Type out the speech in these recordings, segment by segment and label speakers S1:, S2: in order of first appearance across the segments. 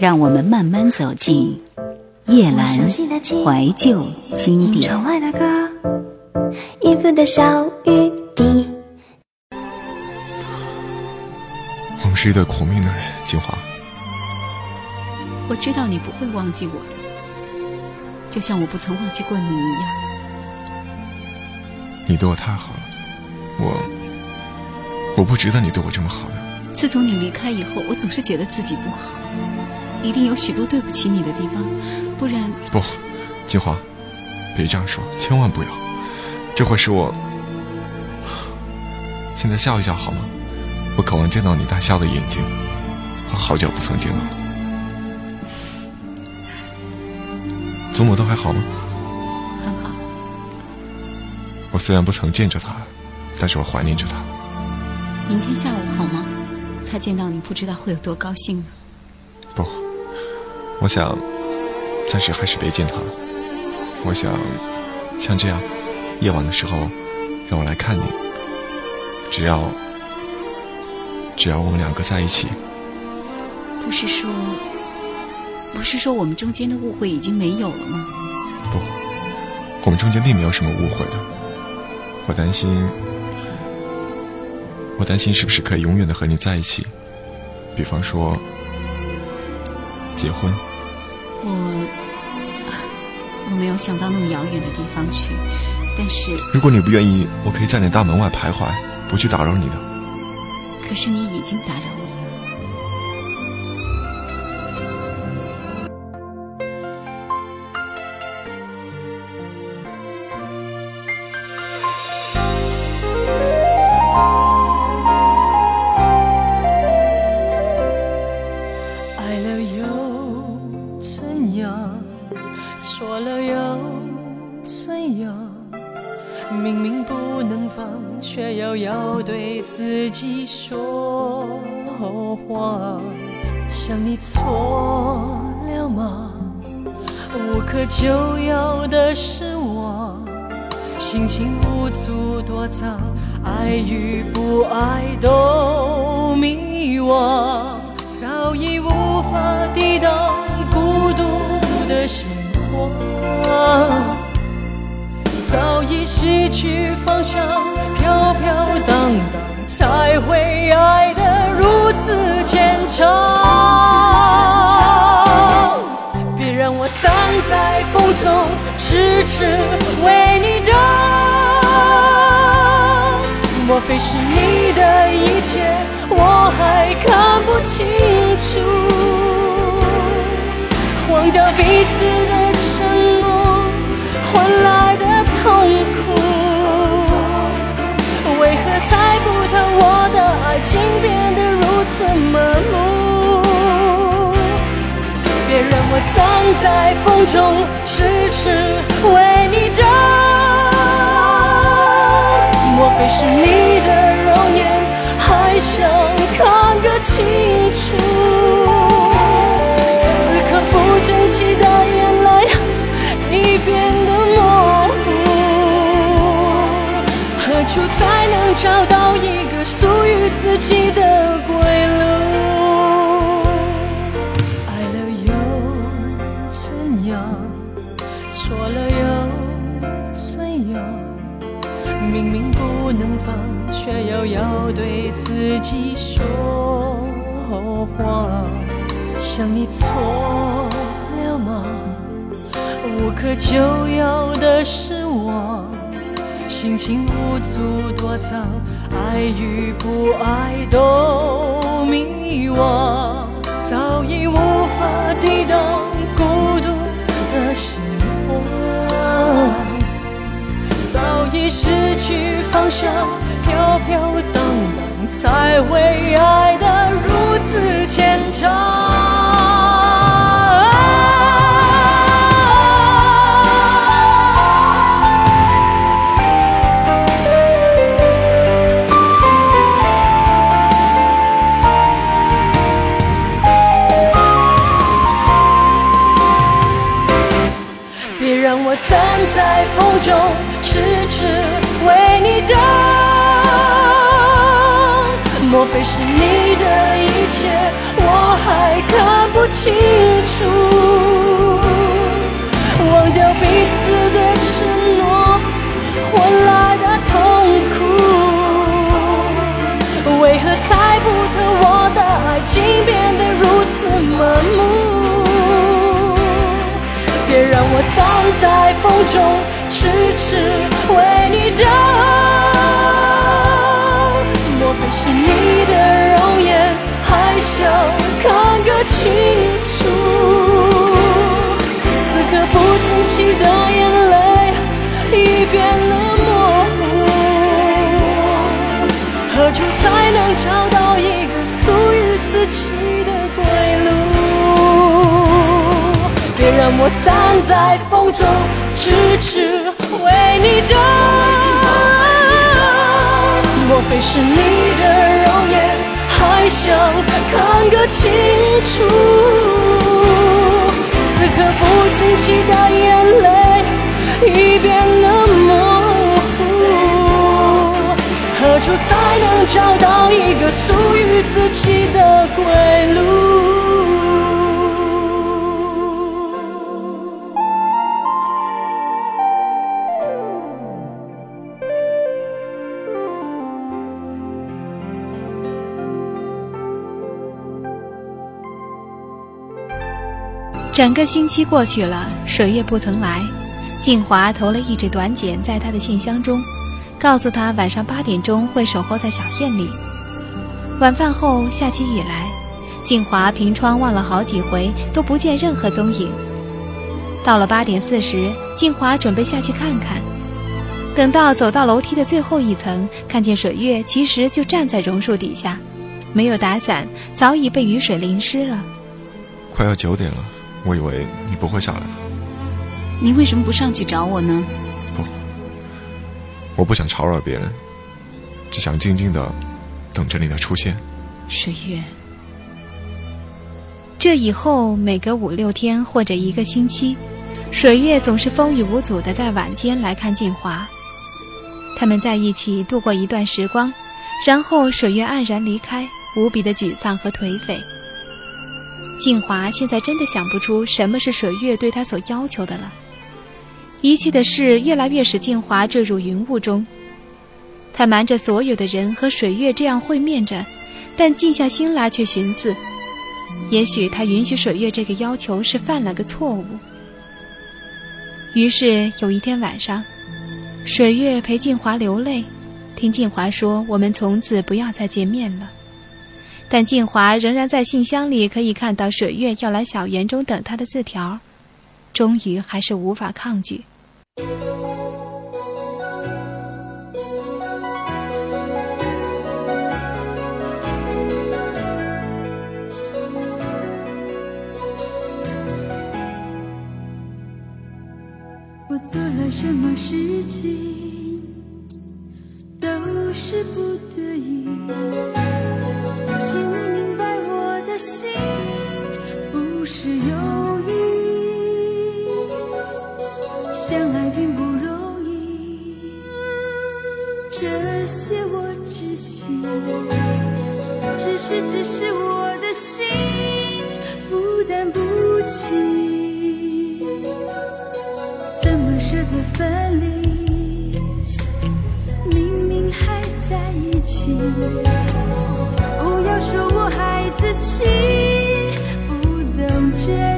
S1: 让我们慢慢走进夜阑怀旧经典。
S2: 我们是一对苦命的人，金华。
S3: 我知道你不会忘记我的，就像我不曾忘记过你一样。
S2: 你对我太好了，我我不值得你对我这么好的。
S3: 自从你离开以后，我总是觉得自己不好，一定有许多对不起你的地方，不然
S2: 不，金华，别这样说，千万不要，这会使我现在笑一笑好吗？我渴望见到你大笑的眼睛，我好久不曾见到了。祖母都还好吗？
S3: 很好。
S2: 我虽然不曾见着她，但是我怀念着她。
S3: 明天下午好吗？她见到你不知道会有多高兴呢。
S2: 不，我想暂时还是别见他了。我想像这样夜晚的时候，让我来看你。只要只要我们两个在一起。
S3: 不是说不是说我们中间的误会已经没有了吗？
S2: 不，我们中间并没有什么误会的。我担心。我担心是不是可以永远的和你在一起，比方说结婚。
S3: 我我没有想到那么遥远的地方去，但是
S2: 如果你不愿意，我可以在你大门外徘徊，不去打扰你的。
S3: 可是你已经打扰。
S4: 想你错了吗？无可救药的是我，心情无处躲藏，爱与不爱都迷惘，早已无法抵挡孤独的鲜花，早已失去方向，飘飘荡荡。才会爱的如此牵强。别让我站在风中，痴痴为你等。莫非是你的一切，我还看不清楚？忘掉彼此藏在风中痴痴为你等。莫非是你的容颜还想看个清楚？此刻不争气的眼泪已变得模糊，何处才能？找到一个属于自己的归要对自己说谎。想你错了吗？无可救药的失望。心情无助躲藏，爱与不爱都迷惘，早已无法抵挡孤独的心慌，早已失去方向，飘飘荡荡，才会爱得如此牵强。我还看不清楚，忘掉彼此的承诺换来的痛苦，为何猜不透我的爱情变得如此盲目？别让我葬在风中，痴痴为你等。想看个清楚？此刻不曾期的眼泪，已变得模糊。何处才能找到一个属于自己的归路？别让我站在风中，痴痴为你等。莫非是你的容颜，还想看个清楚？此刻不经期的眼泪，已变得模糊。何处才能找到一个属于自己的归路？
S3: 整个星期过去了，水月不曾来。静华投了一纸短简在他的信箱中，告诉他晚上八点钟会守候在小院里。晚饭后下起雨来，静华凭窗望了好几回，都不见任何踪影。到了八点四十，静华准备下去看看。等到走到楼梯的最后一层，看见水月其实就站在榕树底下，没有打伞，早已被雨水淋湿了。
S2: 快要九点了。我以为你不会下来了。
S3: 你为什么不上去找我呢？
S2: 不，我不想吵扰别人，只想静静的等着你的出现。
S3: 水月，这以后每隔五六天或者一个星期，水月总是风雨无阻的在晚间来看静华。他们在一起度过一段时光，然后水月黯然离开，无比的沮丧和颓废。静华现在真的想不出什么是水月对他所要求的了。一切的事越来越使静华坠入云雾中。他瞒着所有的人和水月这样会面着，但静下心来却寻思：也许他允许水月这个要求是犯了个错误。于是有一天晚上，水月陪静华流泪，听静华说：“我们从此不要再见面了。”但静华仍然在信箱里可以看到水月要来小园中等他的字条，终于还是无法抗拒。
S4: 我做了什么事情，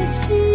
S4: 心。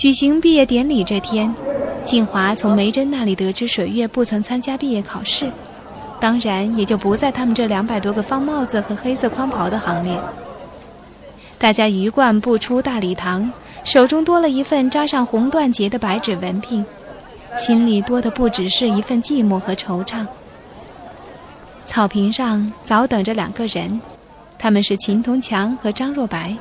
S3: 举行毕业典礼这天，静华从梅珍那里得知水月不曾参加毕业考试，当然也就不在他们这两百多个方帽子和黑色宽袍的行列。大家鱼贯步出大礼堂，手中多了一份扎上红缎结的白纸文凭，心里多的不只是一份寂寞和惆怅。草坪上早等着两个人，他们是秦同强和张若白。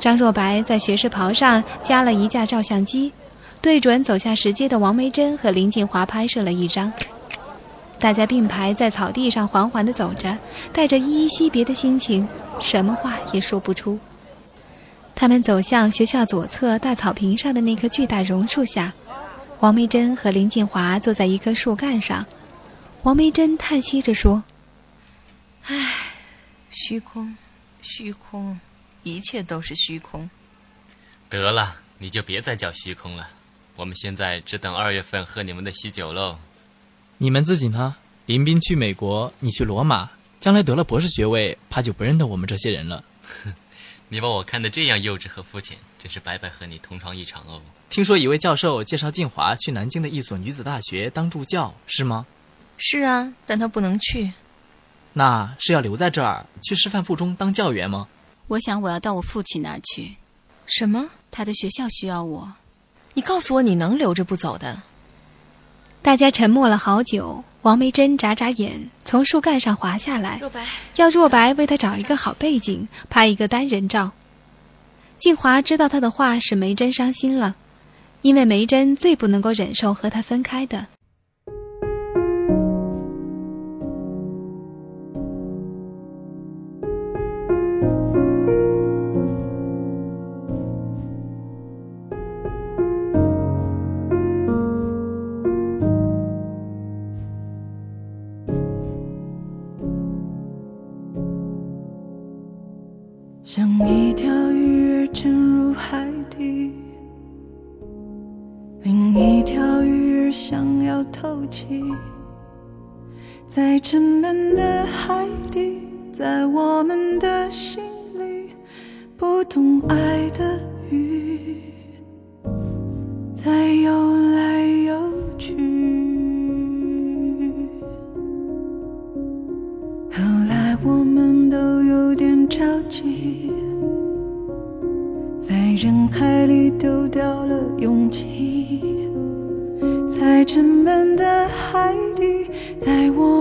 S3: 张若白在学士袍上加了一架照相机，对准走下石阶的王梅珍和林静华拍摄了一张。大家并排在草地上缓缓地走着，带着依依惜别的心情，什么话也说不出。他们走向学校左侧大草坪上的那棵巨大榕树下，王梅珍和林静华坐在一棵树干上。王梅珍叹息着说：“
S5: 唉，虚空，虚空。”一切都是虚空。
S6: 得了，你就别再叫虚空了。我们现在只等二月份喝你们的喜酒喽。
S7: 你们自己呢？林斌去美国，你去罗马，将来得了博士学位，怕就不认得我们这些人了。
S6: 你把我看得这样幼稚和肤浅，真是白白和你同床一场哦。
S7: 听说一位教授介绍静华去南京的一所女子大学当助教，是吗？
S5: 是啊，但他不能去。
S7: 那是要留在这儿去师范附中当教员吗？
S8: 我想我要到我父亲那儿去。
S5: 什么？
S8: 他的学校需要我。
S5: 你告诉我你能留着不走的。
S3: 大家沉默了好久。王梅珍眨眨眼，从树干上滑下来，
S5: 若白
S3: 要若白为她找一个好背景，拍一个单人照。静华知道他的话使梅珍伤心了，因为梅珍最不能够忍受和他分开的。
S9: 像一条鱼儿沉入海底，另一条鱼儿想要透气，在沉闷的海底，在我们的心里，不懂爱的沉闷的海底，在我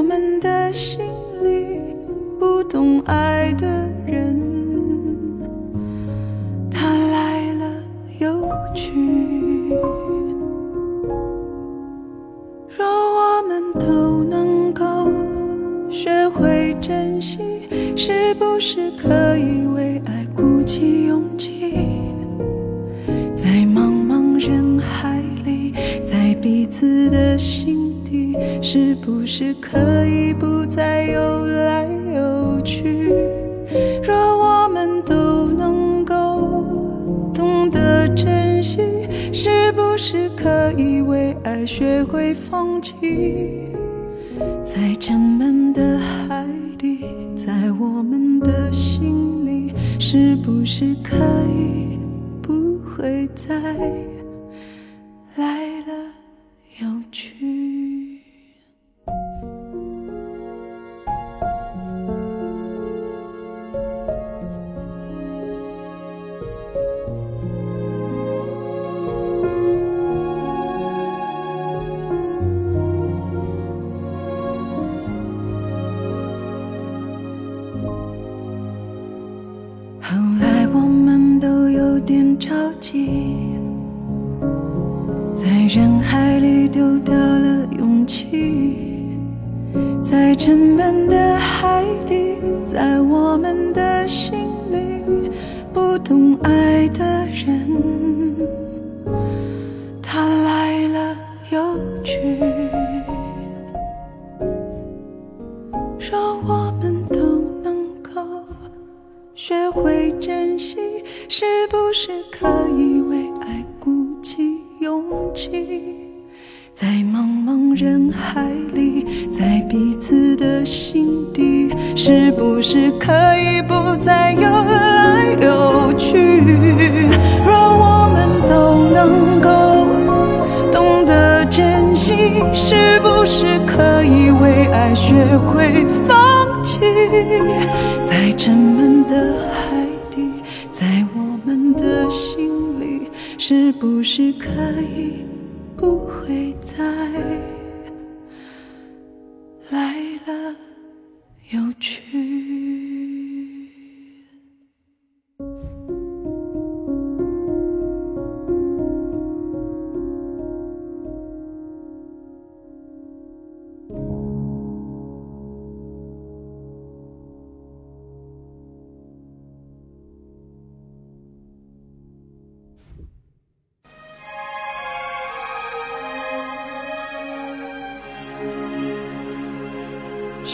S9: 是不是可以不会再懂爱的在沉闷的海底，在我们的心里，是不是可以不会再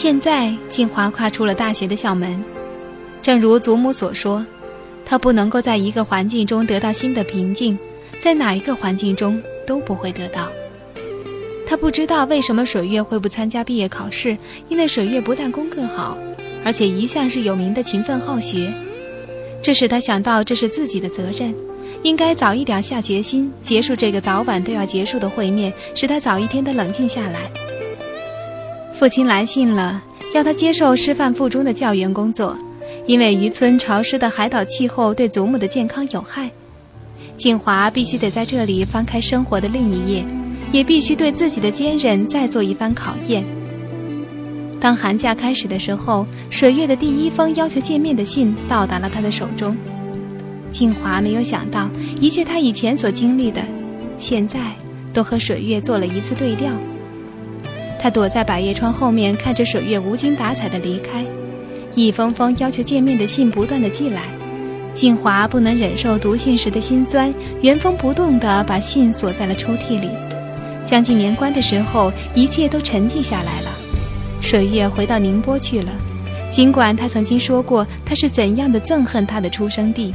S3: 现在，静华跨出了大学的校门。正如祖母所说，她不能够在一个环境中得到新的平静，在哪一个环境中都不会得到。她不知道为什么水月会不参加毕业考试，因为水月不但功课好，而且一向是有名的勤奋好学。这使他想到这是自己的责任，应该早一点下决心结束这个早晚都要结束的会面，使他早一天的冷静下来。父亲来信了，要他接受师范附中的教员工作，因为渔村潮湿的海岛气候对祖母的健康有害。静华必须得在这里翻开生活的另一页，也必须对自己的坚韧再做一番考验。当寒假开始的时候，水月的第一封要求见面的信到达了他的手中。静华没有想到，一切他以前所经历的，现在都和水月做了一次对调。他躲在百叶窗后面，看着水月无精打采的离开，一封封要求见面的信不断的寄来。静华不能忍受读信时的辛酸，原封不动地把信锁在了抽屉里。将近年关的时候，一切都沉寂下来了。水月回到宁波去了，尽管他曾经说过他是怎样的憎恨他的出生地。